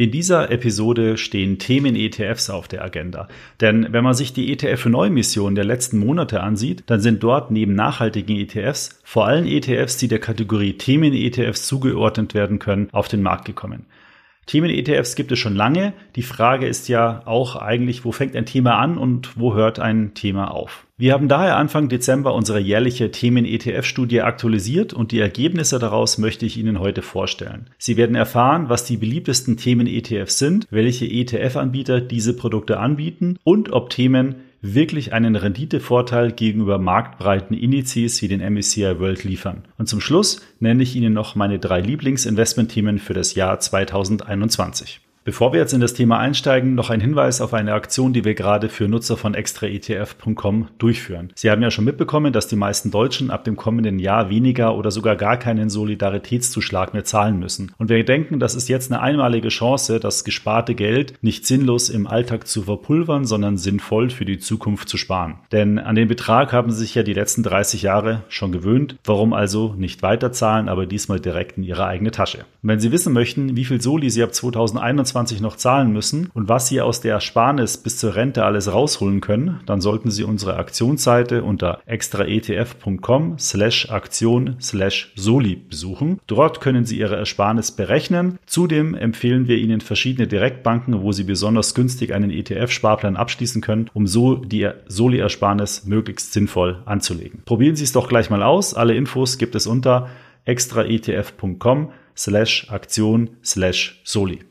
In dieser Episode stehen Themen ETFs auf der Agenda. Denn wenn man sich die ETF für Neumissionen der letzten Monate ansieht, dann sind dort neben nachhaltigen ETFs vor allem ETFs, die der Kategorie Themen ETFs zugeordnet werden können, auf den Markt gekommen. Themen-ETFs gibt es schon lange. Die Frage ist ja auch eigentlich, wo fängt ein Thema an und wo hört ein Thema auf? Wir haben daher Anfang Dezember unsere jährliche Themen-ETF-Studie aktualisiert und die Ergebnisse daraus möchte ich Ihnen heute vorstellen. Sie werden erfahren, was die beliebtesten Themen-ETFs sind, welche ETF-Anbieter diese Produkte anbieten und ob Themen wirklich einen Renditevorteil gegenüber marktbreiten Indizes wie den MSCI World liefern. Und zum Schluss nenne ich Ihnen noch meine drei Lieblingsinvestmentthemen für das Jahr 2021. Bevor wir jetzt in das Thema einsteigen, noch ein Hinweis auf eine Aktion, die wir gerade für Nutzer von extraetf.com durchführen. Sie haben ja schon mitbekommen, dass die meisten Deutschen ab dem kommenden Jahr weniger oder sogar gar keinen Solidaritätszuschlag mehr zahlen müssen. Und wir denken, das ist jetzt eine einmalige Chance, das gesparte Geld nicht sinnlos im Alltag zu verpulvern, sondern sinnvoll für die Zukunft zu sparen. Denn an den Betrag haben Sie sich ja die letzten 30 Jahre schon gewöhnt. Warum also nicht weiterzahlen, aber diesmal direkt in Ihre eigene Tasche? Und wenn Sie wissen möchten, wie viel Soli Sie ab 2021 2020 noch zahlen müssen und was Sie aus der Ersparnis bis zur Rente alles rausholen können, dann sollten Sie unsere Aktionsseite unter extraetf.com slash Aktion slash Soli besuchen. Dort können Sie Ihre Ersparnis berechnen. Zudem empfehlen wir Ihnen verschiedene Direktbanken, wo Sie besonders günstig einen ETF-Sparplan abschließen können, um so die Soli-Ersparnis möglichst sinnvoll anzulegen. Probieren Sie es doch gleich mal aus. Alle Infos gibt es unter extraetf.com slash Aktion slash Soli.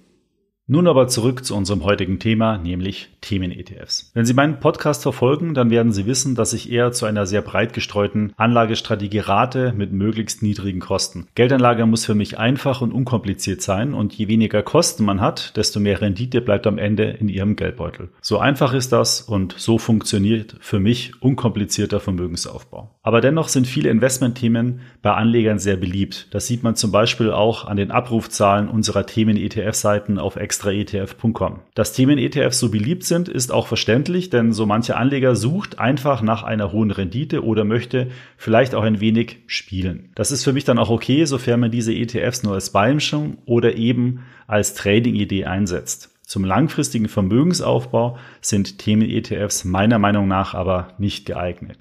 Nun aber zurück zu unserem heutigen Thema, nämlich Themen-ETFs. Wenn Sie meinen Podcast verfolgen, dann werden Sie wissen, dass ich eher zu einer sehr breit gestreuten Anlagestrategie rate mit möglichst niedrigen Kosten. Geldanlage muss für mich einfach und unkompliziert sein und je weniger Kosten man hat, desto mehr Rendite bleibt am Ende in Ihrem Geldbeutel. So einfach ist das und so funktioniert für mich unkomplizierter Vermögensaufbau. Aber dennoch sind viele Investmentthemen bei Anlegern sehr beliebt. Das sieht man zum Beispiel auch an den Abrufzahlen unserer Themen-ETF-Seiten auf extraetf.com. Dass Themen-ETFs so beliebt sind, ist auch verständlich, denn so mancher Anleger sucht einfach nach einer hohen Rendite oder möchte vielleicht auch ein wenig spielen. Das ist für mich dann auch okay, sofern man diese ETFs nur als Beimischung oder eben als Trading-Idee einsetzt. Zum langfristigen Vermögensaufbau sind Themen-ETFs meiner Meinung nach aber nicht geeignet.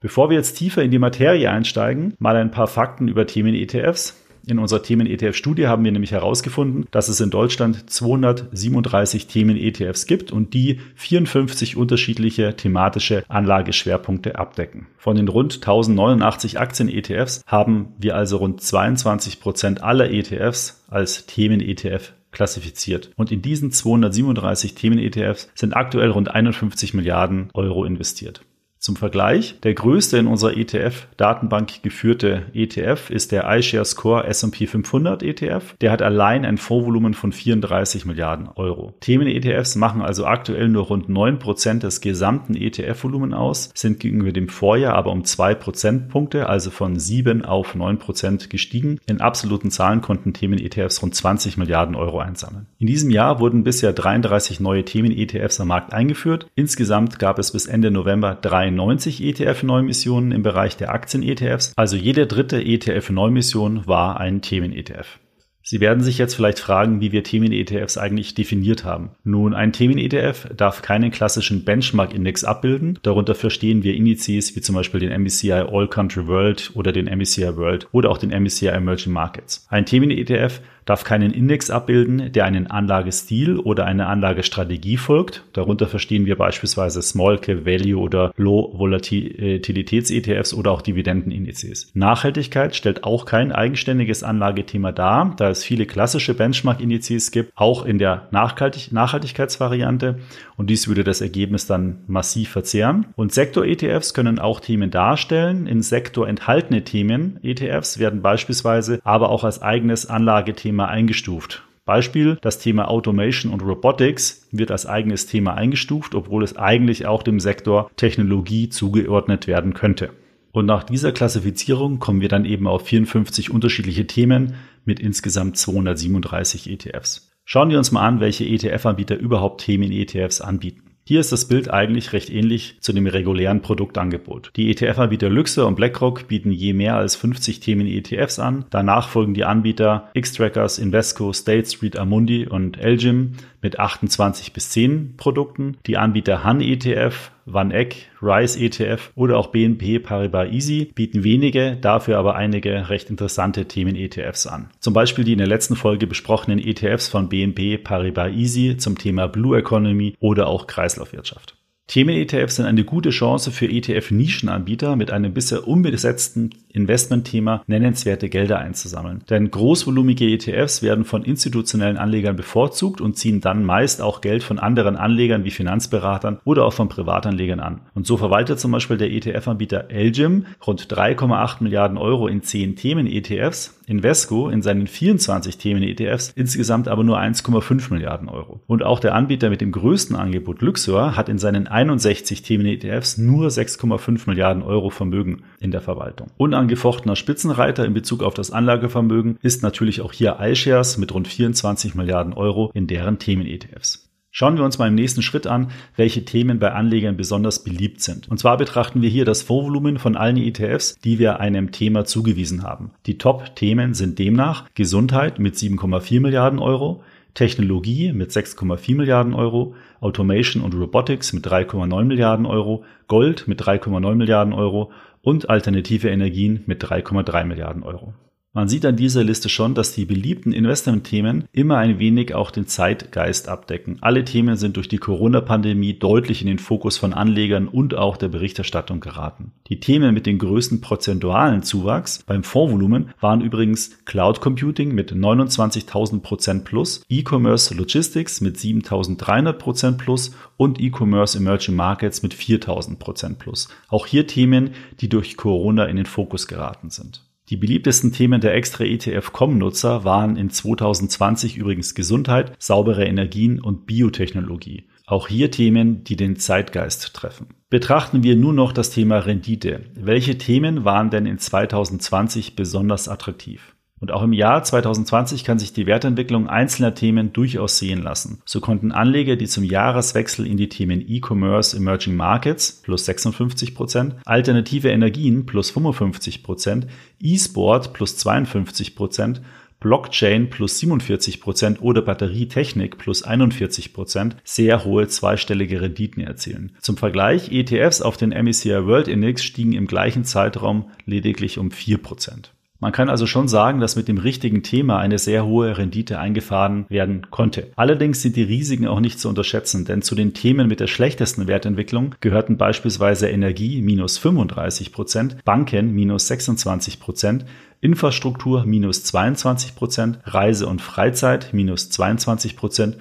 Bevor wir jetzt tiefer in die Materie einsteigen, mal ein paar Fakten über Themen-ETFs. In unserer Themen-ETF-Studie haben wir nämlich herausgefunden, dass es in Deutschland 237 Themen-ETFs gibt und die 54 unterschiedliche thematische Anlageschwerpunkte abdecken. Von den rund 1089 Aktien-ETFs haben wir also rund 22 Prozent aller ETFs als Themen-ETF klassifiziert. Und in diesen 237 Themen-ETFs sind aktuell rund 51 Milliarden Euro investiert. Zum Vergleich, der größte in unserer ETF-Datenbank geführte ETF ist der iShares Core S&P 500 ETF. Der hat allein ein Fondsvolumen von 34 Milliarden Euro. Themen-ETFs machen also aktuell nur rund 9% des gesamten ETF-Volumen aus, sind gegenüber dem Vorjahr aber um 2 Prozentpunkte, also von 7 auf 9% gestiegen. In absoluten Zahlen konnten Themen-ETFs rund 20 Milliarden Euro einsammeln. In diesem Jahr wurden bisher 33 neue Themen-ETFs am Markt eingeführt. Insgesamt gab es bis Ende November drei 92 ETF-Neumissionen im Bereich der Aktien-ETFs. Also jede dritte ETF-Neumission war ein Themen-ETF. Sie werden sich jetzt vielleicht fragen, wie wir Themen-ETFs eigentlich definiert haben. Nun, ein Themen-ETF darf keinen klassischen Benchmark-Index abbilden. Darunter verstehen wir Indizes wie zum Beispiel den MSCI All Country World oder den MSCI World oder auch den MSCI Emerging Markets. Ein Themen-ETF darf keinen Index abbilden, der einen Anlagestil oder eine Anlagestrategie folgt. Darunter verstehen wir beispielsweise Small Cap Value oder Low Volatilitäts ETFs oder auch Dividendenindizes. Nachhaltigkeit stellt auch kein eigenständiges Anlagethema dar, da es viele klassische Benchmark-Indizes gibt, auch in der Nachhaltig Nachhaltigkeitsvariante und dies würde das Ergebnis dann massiv verzehren. Und Sektor-ETFs können auch Themen darstellen. In Sektor enthaltene Themen ETFs werden beispielsweise aber auch als eigenes Anlagethema Thema eingestuft. Beispiel, das Thema Automation und Robotics wird als eigenes Thema eingestuft, obwohl es eigentlich auch dem Sektor Technologie zugeordnet werden könnte. Und nach dieser Klassifizierung kommen wir dann eben auf 54 unterschiedliche Themen mit insgesamt 237 ETFs. Schauen wir uns mal an, welche ETF-Anbieter überhaupt Themen-ETFs anbieten. Hier ist das Bild eigentlich recht ähnlich zu dem regulären Produktangebot. Die ETF-Anbieter Luxor und BlackRock bieten je mehr als 50 Themen ETFs an. Danach folgen die Anbieter Xtrackers, Invesco, State Street, Amundi und Elgin mit 28 bis 10 Produkten. Die Anbieter Han ETF, Van Eck, Rise ETF oder auch BNP Paribas Easy bieten wenige, dafür aber einige recht interessante Themen-ETFs an. Zum Beispiel die in der letzten Folge besprochenen ETFs von BNP Paribas Easy zum Thema Blue Economy oder auch Kreislaufwirtschaft. Themen-ETFs sind eine gute Chance für ETF-Nischenanbieter mit einem bisher unbesetzten Investmentthema nennenswerte Gelder einzusammeln. Denn großvolumige ETFs werden von institutionellen Anlegern bevorzugt und ziehen dann meist auch Geld von anderen Anlegern wie Finanzberatern oder auch von Privatanlegern an. Und so verwaltet zum Beispiel der ETF-Anbieter Elgim rund 3,8 Milliarden Euro in 10 Themen-ETFs Invesco in seinen 24 Themen-ETFs insgesamt aber nur 1,5 Milliarden Euro. Und auch der Anbieter mit dem größten Angebot Luxor hat in seinen 61 Themen-ETFs nur 6,5 Milliarden Euro Vermögen in der Verwaltung. Unangefochtener Spitzenreiter in Bezug auf das Anlagevermögen ist natürlich auch hier iShares mit rund 24 Milliarden Euro in deren Themen-ETFs. Schauen wir uns mal im nächsten Schritt an, welche Themen bei Anlegern besonders beliebt sind. Und zwar betrachten wir hier das Fondsvolumen von allen ETFs, die wir einem Thema zugewiesen haben. Die Top-Themen sind demnach Gesundheit mit 7,4 Milliarden Euro, Technologie mit 6,4 Milliarden Euro, Automation und Robotics mit 3,9 Milliarden Euro, Gold mit 3,9 Milliarden Euro und alternative Energien mit 3,3 Milliarden Euro. Man sieht an dieser Liste schon, dass die beliebten Investmentthemen immer ein wenig auch den Zeitgeist abdecken. Alle Themen sind durch die Corona-Pandemie deutlich in den Fokus von Anlegern und auch der Berichterstattung geraten. Die Themen mit dem größten prozentualen Zuwachs beim Fondsvolumen waren übrigens Cloud Computing mit 29.000 Prozent plus, E-Commerce Logistics mit 7.300 Prozent plus und E-Commerce Emerging Markets mit 4.000 Prozent plus. Auch hier Themen, die durch Corona in den Fokus geraten sind. Die beliebtesten Themen der extra ETF-Com-Nutzer waren in 2020 übrigens Gesundheit, saubere Energien und Biotechnologie. Auch hier Themen, die den Zeitgeist treffen. Betrachten wir nur noch das Thema Rendite. Welche Themen waren denn in 2020 besonders attraktiv? Und auch im Jahr 2020 kann sich die Wertentwicklung einzelner Themen durchaus sehen lassen. So konnten Anleger, die zum Jahreswechsel in die Themen E-Commerce Emerging Markets plus 56 Prozent, alternative Energien plus 55 Prozent, E-Sport plus 52 Prozent, Blockchain plus 47 Prozent oder Batterietechnik plus 41 Prozent sehr hohe zweistellige Renditen erzielen. Zum Vergleich, ETFs auf den MSCI World Index stiegen im gleichen Zeitraum lediglich um 4 Prozent. Man kann also schon sagen, dass mit dem richtigen Thema eine sehr hohe Rendite eingefahren werden konnte. Allerdings sind die Risiken auch nicht zu unterschätzen, denn zu den Themen mit der schlechtesten Wertentwicklung gehörten beispielsweise Energie minus 35 Prozent, Banken minus 26 Prozent, Infrastruktur minus 22 Prozent, Reise und Freizeit minus 22 Prozent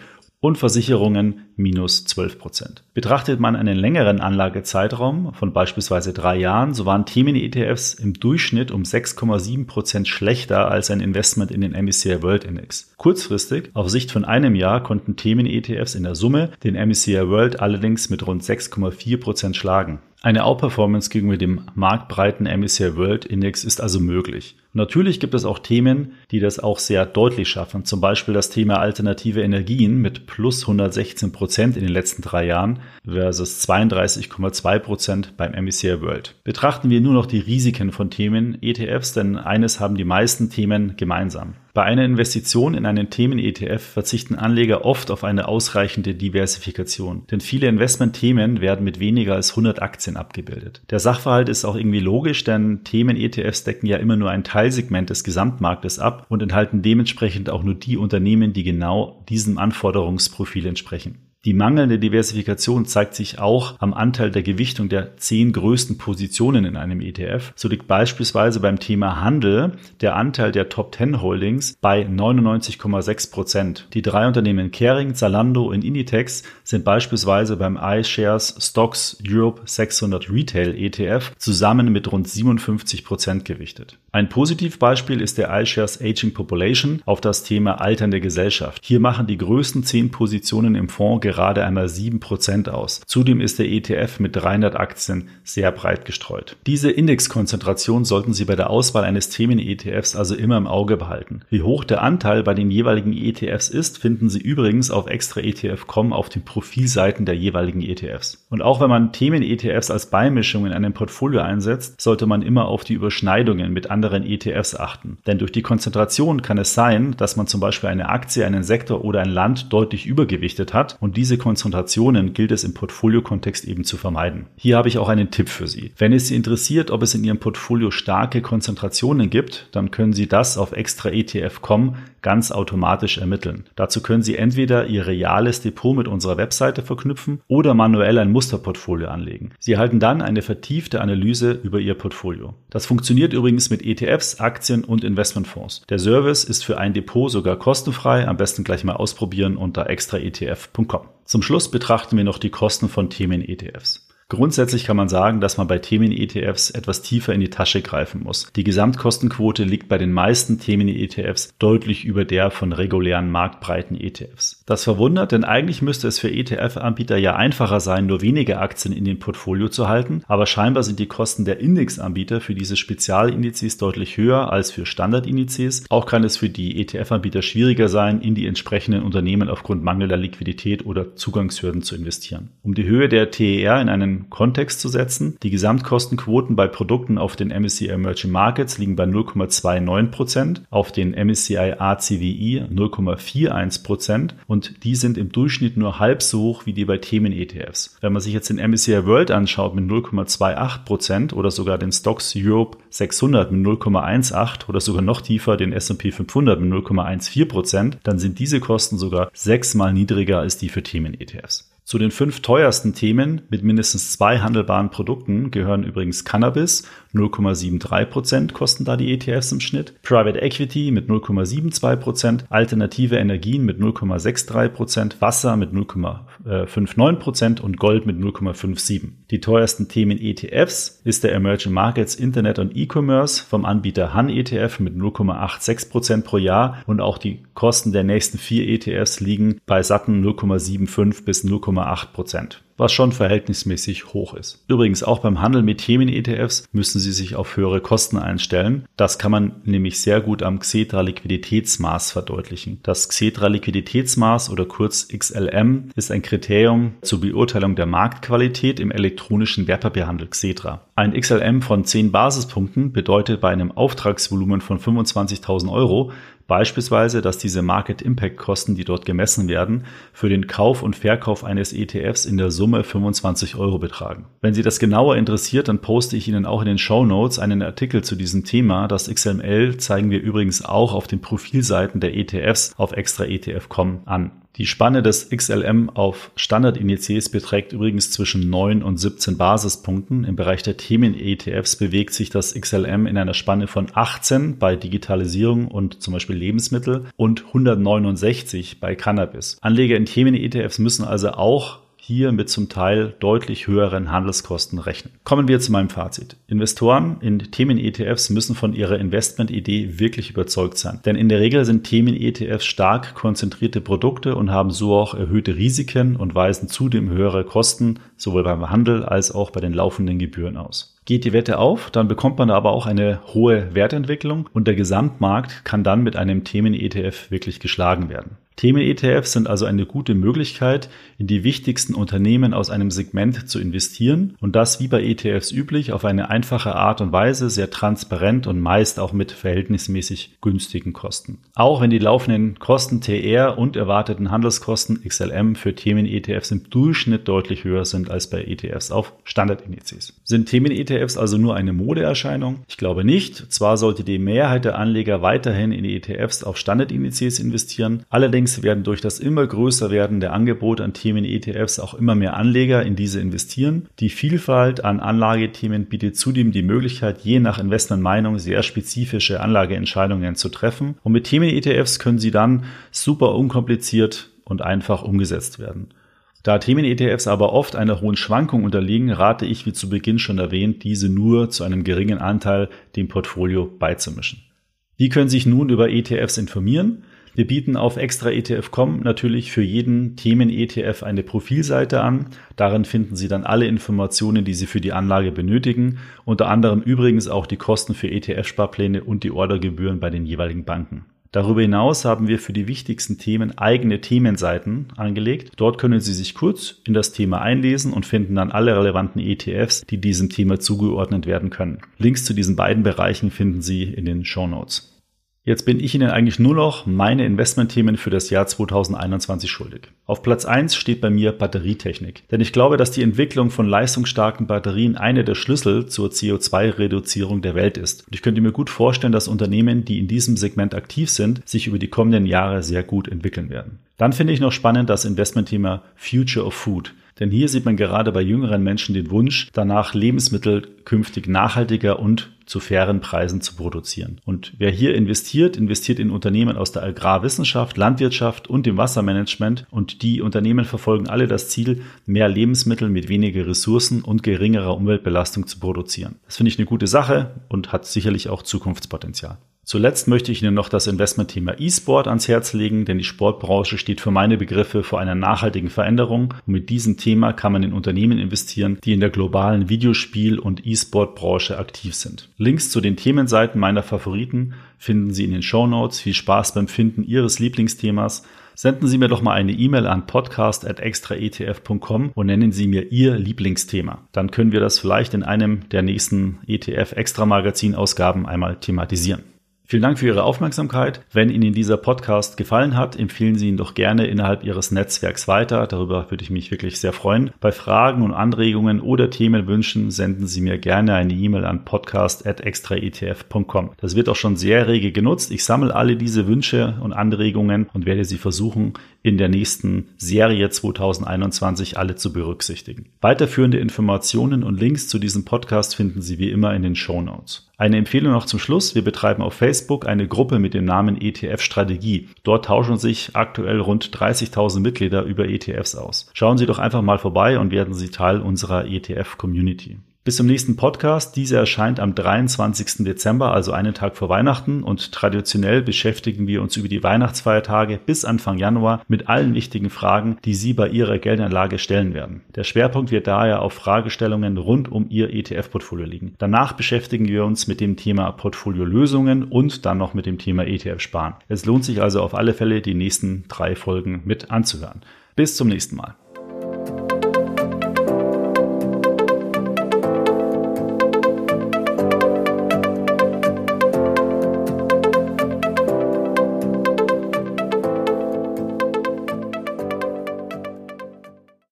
und Versicherungen minus 12 Prozent. Betrachtet man einen längeren Anlagezeitraum von beispielsweise drei Jahren, so waren Themen-ETFs im Durchschnitt um 6,7 Prozent schlechter als ein Investment in den MSCI World Index. Kurzfristig, auf Sicht von einem Jahr, konnten Themen-ETFs in der Summe den MSCI World allerdings mit rund 6,4 Prozent schlagen. Eine Outperformance gegenüber dem marktbreiten MSCI World Index ist also möglich. natürlich gibt es auch Themen, die das auch sehr deutlich schaffen. Zum Beispiel das Thema alternative Energien mit plus 116 Prozent in den letzten drei Jahren versus 32,2 Prozent beim MSCI World. Betrachten wir nur noch die Risiken von Themen ETFs, denn eines haben die meisten Themen gemeinsam. Bei einer Investition in einen Themen-ETF verzichten Anleger oft auf eine ausreichende Diversifikation, denn viele Investmentthemen werden mit weniger als 100 Aktien abgebildet. Der Sachverhalt ist auch irgendwie logisch, denn Themen-ETFs decken ja immer nur ein Teilsegment des Gesamtmarktes ab und enthalten dementsprechend auch nur die Unternehmen, die genau diesem Anforderungsprofil entsprechen. Die mangelnde Diversifikation zeigt sich auch am Anteil der Gewichtung der zehn größten Positionen in einem ETF. So liegt beispielsweise beim Thema Handel der Anteil der Top 10 Holdings bei 99,6 Prozent. Die drei Unternehmen Kering, Zalando und Inditex sind beispielsweise beim iShares Stocks Europe 600 Retail ETF zusammen mit rund 57 Prozent gewichtet. Ein Positivbeispiel ist der iShares Aging Population auf das Thema alternde Gesellschaft. Hier machen die größten zehn Positionen im Fonds gerade einmal sieben Prozent aus. Zudem ist der ETF mit 300 Aktien sehr breit gestreut. Diese Indexkonzentration sollten Sie bei der Auswahl eines Themen-ETFs also immer im Auge behalten. Wie hoch der Anteil bei den jeweiligen ETFs ist, finden Sie übrigens auf extraetf.com auf den Profilseiten der jeweiligen ETFs. Und auch wenn man Themen-ETFs als Beimischung in einem Portfolio einsetzt, sollte man immer auf die Überschneidungen mit anderen anderen ETFs achten. Denn durch die Konzentration kann es sein, dass man zum Beispiel eine Aktie, einen Sektor oder ein Land deutlich übergewichtet hat und diese Konzentrationen gilt es im Portfoliokontext eben zu vermeiden. Hier habe ich auch einen Tipp für Sie. Wenn es Sie interessiert, ob es in Ihrem Portfolio starke Konzentrationen gibt, dann können Sie das auf extraetf.com ganz automatisch ermitteln. Dazu können Sie entweder Ihr reales Depot mit unserer Webseite verknüpfen oder manuell ein Musterportfolio anlegen. Sie erhalten dann eine vertiefte Analyse über Ihr Portfolio. Das funktioniert übrigens mit ETFs, Aktien und Investmentfonds. Der Service ist für ein Depot sogar kostenfrei, am besten gleich mal ausprobieren unter extraetf.com. Zum Schluss betrachten wir noch die Kosten von Themen-ETFs. Grundsätzlich kann man sagen, dass man bei Themen-ETFs etwas tiefer in die Tasche greifen muss. Die Gesamtkostenquote liegt bei den meisten Themen-ETFs deutlich über der von regulären marktbreiten ETFs. Das verwundert, denn eigentlich müsste es für ETF-Anbieter ja einfacher sein, nur wenige Aktien in den Portfolio zu halten, aber scheinbar sind die Kosten der Indexanbieter für diese Spezialindizes deutlich höher als für Standardindizes. Auch kann es für die ETF-Anbieter schwieriger sein, in die entsprechenden Unternehmen aufgrund mangelnder Liquidität oder Zugangshürden zu investieren. Um die Höhe der TER in einen Kontext zu setzen. Die Gesamtkostenquoten bei Produkten auf den MSCI Emerging Markets liegen bei 0,29% auf den MSCI ACWI 0,41% und die sind im Durchschnitt nur halb so hoch wie die bei Themen-ETFs. Wenn man sich jetzt den MSCI World anschaut mit 0,28% oder sogar den Stocks Europe 600 mit 0,18 oder sogar noch tiefer den S&P 500 mit 0,14% dann sind diese Kosten sogar sechsmal niedriger als die für Themen-ETFs. Zu den fünf teuersten Themen mit mindestens zwei handelbaren Produkten gehören übrigens Cannabis, 0,73 Prozent kosten da die ETFs im Schnitt, Private Equity mit 0,72 Prozent, alternative Energien mit 0,63 Prozent, Wasser mit 0,59 Prozent. Und Gold mit 0,57. Die teuersten Themen ETFs ist der Emerging Markets Internet und E-Commerce vom Anbieter Han ETF mit 0,86 Prozent pro Jahr. Und auch die Kosten der nächsten vier ETFs liegen bei satten 0,75 bis 0, 0,8 Prozent, was schon verhältnismäßig hoch ist. Übrigens auch beim Handel mit Themen-ETFs müssen Sie sich auf höhere Kosten einstellen. Das kann man nämlich sehr gut am Xetra Liquiditätsmaß verdeutlichen. Das Xetra Liquiditätsmaß oder kurz XLM ist ein Kriterium zur Beurteilung der Marktqualität im elektronischen Wertpapierhandel Xetra. Ein XLM von 10 Basispunkten bedeutet bei einem Auftragsvolumen von 25.000 Euro Beispielsweise, dass diese Market Impact Kosten, die dort gemessen werden, für den Kauf und Verkauf eines ETFs in der Summe 25 Euro betragen. Wenn Sie das genauer interessiert, dann poste ich Ihnen auch in den Show Notes einen Artikel zu diesem Thema. Das XML zeigen wir übrigens auch auf den Profilseiten der ETFs auf extraetf.com an. Die Spanne des XLM auf Standardindizes beträgt übrigens zwischen 9 und 17 Basispunkten. Im Bereich der Themen-ETFs bewegt sich das XLM in einer Spanne von 18 bei Digitalisierung und zum Beispiel Lebensmittel und 169 bei Cannabis. Anleger in Themen-ETFs müssen also auch hier mit zum Teil deutlich höheren Handelskosten rechnen. Kommen wir zu meinem Fazit. Investoren in Themen-ETFs müssen von ihrer Investmentidee wirklich überzeugt sein. Denn in der Regel sind Themen-ETFs stark konzentrierte Produkte und haben so auch erhöhte Risiken und weisen zudem höhere Kosten sowohl beim Handel als auch bei den laufenden Gebühren aus. Geht die Wette auf, dann bekommt man aber auch eine hohe Wertentwicklung und der Gesamtmarkt kann dann mit einem Themen-ETF wirklich geschlagen werden. Themen-ETFs sind also eine gute Möglichkeit, in die wichtigsten Unternehmen aus einem Segment zu investieren und das wie bei ETFs üblich auf eine einfache Art und Weise, sehr transparent und meist auch mit verhältnismäßig günstigen Kosten. Auch wenn die laufenden Kosten TR und erwarteten Handelskosten XLM für Themen-ETFs im Durchschnitt deutlich höher sind als bei ETFs auf Standardindizes. Sind Themen-ETFs also nur eine Modeerscheinung? Ich glaube nicht. Zwar sollte die Mehrheit der Anleger weiterhin in ETFs auf Standardindizes investieren, allerdings Allerdings werden durch das immer größer werden der Angebot an Themen-ETFs auch immer mehr Anleger in diese investieren. Die Vielfalt an Anlagethemen bietet zudem die Möglichkeit, je nach Investmentmeinung sehr spezifische Anlageentscheidungen zu treffen. Und mit Themen-ETFs können sie dann super unkompliziert und einfach umgesetzt werden. Da Themen-ETFs aber oft einer hohen Schwankung unterliegen, rate ich, wie zu Beginn schon erwähnt, diese nur zu einem geringen Anteil dem Portfolio beizumischen. Wie können Sie sich nun über ETFs informieren? Wir bieten auf extraetf.com natürlich für jeden Themen-ETF eine Profilseite an. Darin finden Sie dann alle Informationen, die Sie für die Anlage benötigen, unter anderem übrigens auch die Kosten für ETF-Sparpläne und die Ordergebühren bei den jeweiligen Banken. Darüber hinaus haben wir für die wichtigsten Themen eigene Themenseiten angelegt. Dort können Sie sich kurz in das Thema einlesen und finden dann alle relevanten ETFs, die diesem Thema zugeordnet werden können. Links zu diesen beiden Bereichen finden Sie in den Show Notes. Jetzt bin ich Ihnen eigentlich nur noch meine Investmentthemen für das Jahr 2021 schuldig. Auf Platz 1 steht bei mir Batterietechnik. Denn ich glaube, dass die Entwicklung von leistungsstarken Batterien eine der Schlüssel zur CO2-Reduzierung der Welt ist. Und ich könnte mir gut vorstellen, dass Unternehmen, die in diesem Segment aktiv sind, sich über die kommenden Jahre sehr gut entwickeln werden. Dann finde ich noch spannend das Investmentthema Future of Food. Denn hier sieht man gerade bei jüngeren Menschen den Wunsch, danach Lebensmittel künftig nachhaltiger und zu fairen Preisen zu produzieren. Und wer hier investiert, investiert in Unternehmen aus der Agrarwissenschaft, Landwirtschaft und dem Wassermanagement. Und die Unternehmen verfolgen alle das Ziel, mehr Lebensmittel mit weniger Ressourcen und geringerer Umweltbelastung zu produzieren. Das finde ich eine gute Sache und hat sicherlich auch Zukunftspotenzial. Zuletzt möchte ich Ihnen noch das Investmentthema E-Sport ans Herz legen, denn die Sportbranche steht für meine Begriffe vor einer nachhaltigen Veränderung und mit diesem Thema kann man in Unternehmen investieren, die in der globalen Videospiel- und E-Sport-Branche aktiv sind. Links zu den Themenseiten meiner Favoriten finden Sie in den Show Notes. Viel Spaß beim Finden Ihres Lieblingsthemas. Senden Sie mir doch mal eine E-Mail an podcast.extraetf.com und nennen Sie mir Ihr Lieblingsthema. Dann können wir das vielleicht in einem der nächsten ETF Extra Magazin Ausgaben einmal thematisieren. Vielen Dank für Ihre Aufmerksamkeit. Wenn Ihnen dieser Podcast gefallen hat, empfehlen Sie ihn doch gerne innerhalb Ihres Netzwerks weiter. Darüber würde ich mich wirklich sehr freuen. Bei Fragen und Anregungen oder Themenwünschen senden Sie mir gerne eine E-Mail an podcast.extraetf.com. Das wird auch schon sehr rege genutzt. Ich sammle alle diese Wünsche und Anregungen und werde sie versuchen, in der nächsten Serie 2021 alle zu berücksichtigen. Weiterführende Informationen und Links zu diesem Podcast finden Sie wie immer in den Show Notes. Eine Empfehlung noch zum Schluss. Wir betreiben auf Facebook eine Gruppe mit dem Namen ETF Strategie. Dort tauschen sich aktuell rund 30.000 Mitglieder über ETFs aus. Schauen Sie doch einfach mal vorbei und werden Sie Teil unserer ETF Community. Bis zum nächsten Podcast. Dieser erscheint am 23. Dezember, also einen Tag vor Weihnachten. Und traditionell beschäftigen wir uns über die Weihnachtsfeiertage bis Anfang Januar mit allen wichtigen Fragen, die Sie bei Ihrer Geldanlage stellen werden. Der Schwerpunkt wird daher auf Fragestellungen rund um Ihr ETF-Portfolio liegen. Danach beschäftigen wir uns mit dem Thema Portfoliolösungen und dann noch mit dem Thema ETF-Sparen. Es lohnt sich also auf alle Fälle, die nächsten drei Folgen mit anzuhören. Bis zum nächsten Mal.